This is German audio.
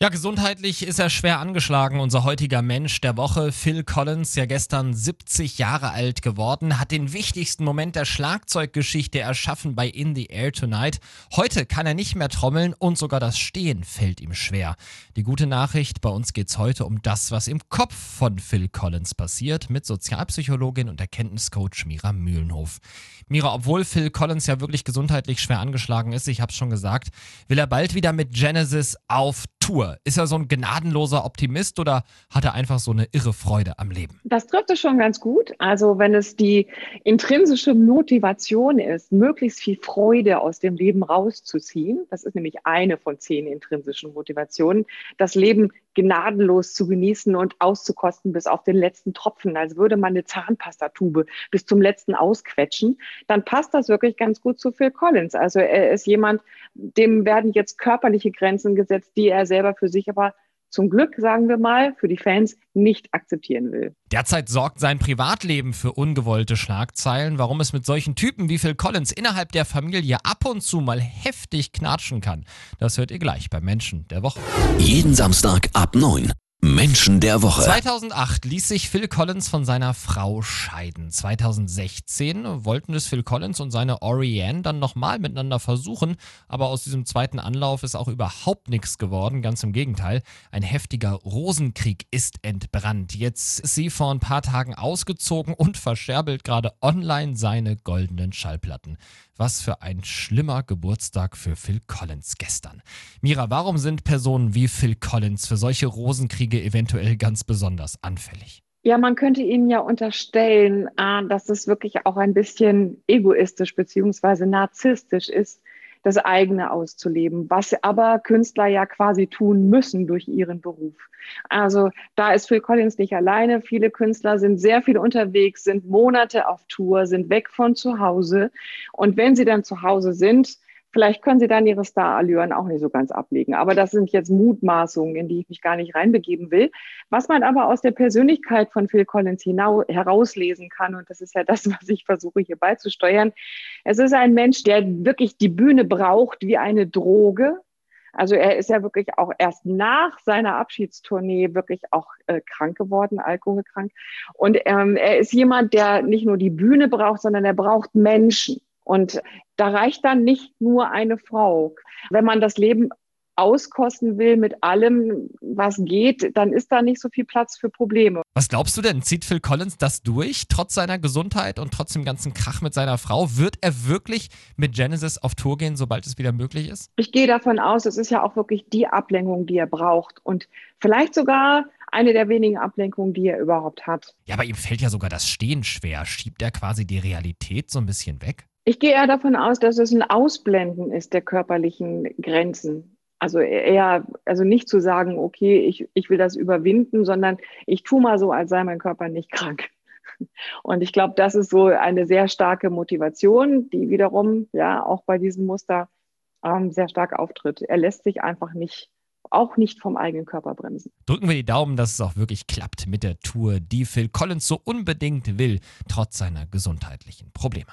Ja, gesundheitlich ist er schwer angeschlagen. Unser heutiger Mensch der Woche, Phil Collins, ja gestern 70 Jahre alt geworden, hat den wichtigsten Moment der Schlagzeuggeschichte erschaffen bei In the Air Tonight. Heute kann er nicht mehr trommeln und sogar das Stehen fällt ihm schwer. Die gute Nachricht, bei uns geht's heute um das, was im Kopf von Phil Collins passiert, mit Sozialpsychologin und Erkenntniscoach Mira Mühlenhof. Mira, obwohl Phil Collins ja wirklich gesundheitlich schwer angeschlagen ist, ich hab's schon gesagt, will er bald wieder mit Genesis auf Tour. Ist er so ein gnadenloser Optimist oder hat er einfach so eine irre Freude am Leben? Das trifft es schon ganz gut. Also wenn es die intrinsische Motivation ist, möglichst viel Freude aus dem Leben rauszuziehen, das ist nämlich eine von zehn intrinsischen Motivationen, das Leben gnadenlos zu genießen und auszukosten bis auf den letzten Tropfen, als würde man eine Zahnpastatube bis zum letzten ausquetschen, dann passt das wirklich ganz gut zu Phil Collins. Also er ist jemand, dem werden jetzt körperliche Grenzen gesetzt, die er selber für sich aber zum Glück, sagen wir mal, für die Fans nicht akzeptieren will. Derzeit sorgt sein Privatleben für ungewollte Schlagzeilen, warum es mit solchen Typen wie Phil Collins innerhalb der Familie ab und zu mal heftig knatschen kann. Das hört ihr gleich bei Menschen der Woche. Jeden Samstag ab 9. Menschen der Woche. 2008 ließ sich Phil Collins von seiner Frau scheiden. 2016 wollten es Phil Collins und seine Oriane dann nochmal miteinander versuchen, aber aus diesem zweiten Anlauf ist auch überhaupt nichts geworden. Ganz im Gegenteil. Ein heftiger Rosenkrieg ist entbrannt. Jetzt ist sie vor ein paar Tagen ausgezogen und verscherbelt gerade online seine goldenen Schallplatten. Was für ein schlimmer Geburtstag für Phil Collins gestern. Mira, warum sind Personen wie Phil Collins für solche Rosenkriege eventuell ganz besonders anfällig? Ja, man könnte Ihnen ja unterstellen, äh, dass es wirklich auch ein bisschen egoistisch beziehungsweise narzisstisch ist, das eigene auszuleben, was aber Künstler ja quasi tun müssen durch ihren Beruf. Also da ist Phil Collins nicht alleine. Viele Künstler sind sehr viel unterwegs, sind Monate auf Tour, sind weg von zu Hause. Und wenn sie dann zu Hause sind, Vielleicht können sie dann ihre Starallüren auch nicht so ganz ablegen. Aber das sind jetzt Mutmaßungen, in die ich mich gar nicht reinbegeben will. Was man aber aus der Persönlichkeit von Phil Collins herauslesen kann, und das ist ja das, was ich versuche hier beizusteuern, es ist ein Mensch, der wirklich die Bühne braucht wie eine Droge. Also er ist ja wirklich auch erst nach seiner Abschiedstournee wirklich auch äh, krank geworden, alkoholkrank. Und ähm, er ist jemand, der nicht nur die Bühne braucht, sondern er braucht Menschen. Und da reicht dann nicht nur eine Frau. Wenn man das Leben auskosten will mit allem, was geht, dann ist da nicht so viel Platz für Probleme. Was glaubst du denn? Zieht Phil Collins das durch, trotz seiner Gesundheit und trotz dem ganzen Krach mit seiner Frau? Wird er wirklich mit Genesis auf Tour gehen, sobald es wieder möglich ist? Ich gehe davon aus, es ist ja auch wirklich die Ablenkung, die er braucht und vielleicht sogar eine der wenigen Ablenkungen, die er überhaupt hat. Ja, aber ihm fällt ja sogar das Stehen schwer. Schiebt er quasi die Realität so ein bisschen weg? Ich gehe eher davon aus, dass es ein Ausblenden ist der körperlichen Grenzen. Also eher, also nicht zu sagen, okay, ich, ich will das überwinden, sondern ich tue mal so, als sei mein Körper nicht krank. Und ich glaube, das ist so eine sehr starke Motivation, die wiederum ja auch bei diesem Muster ähm, sehr stark auftritt. Er lässt sich einfach nicht, auch nicht vom eigenen Körper bremsen. Drücken wir die Daumen, dass es auch wirklich klappt mit der Tour, die Phil Collins so unbedingt will, trotz seiner gesundheitlichen Probleme.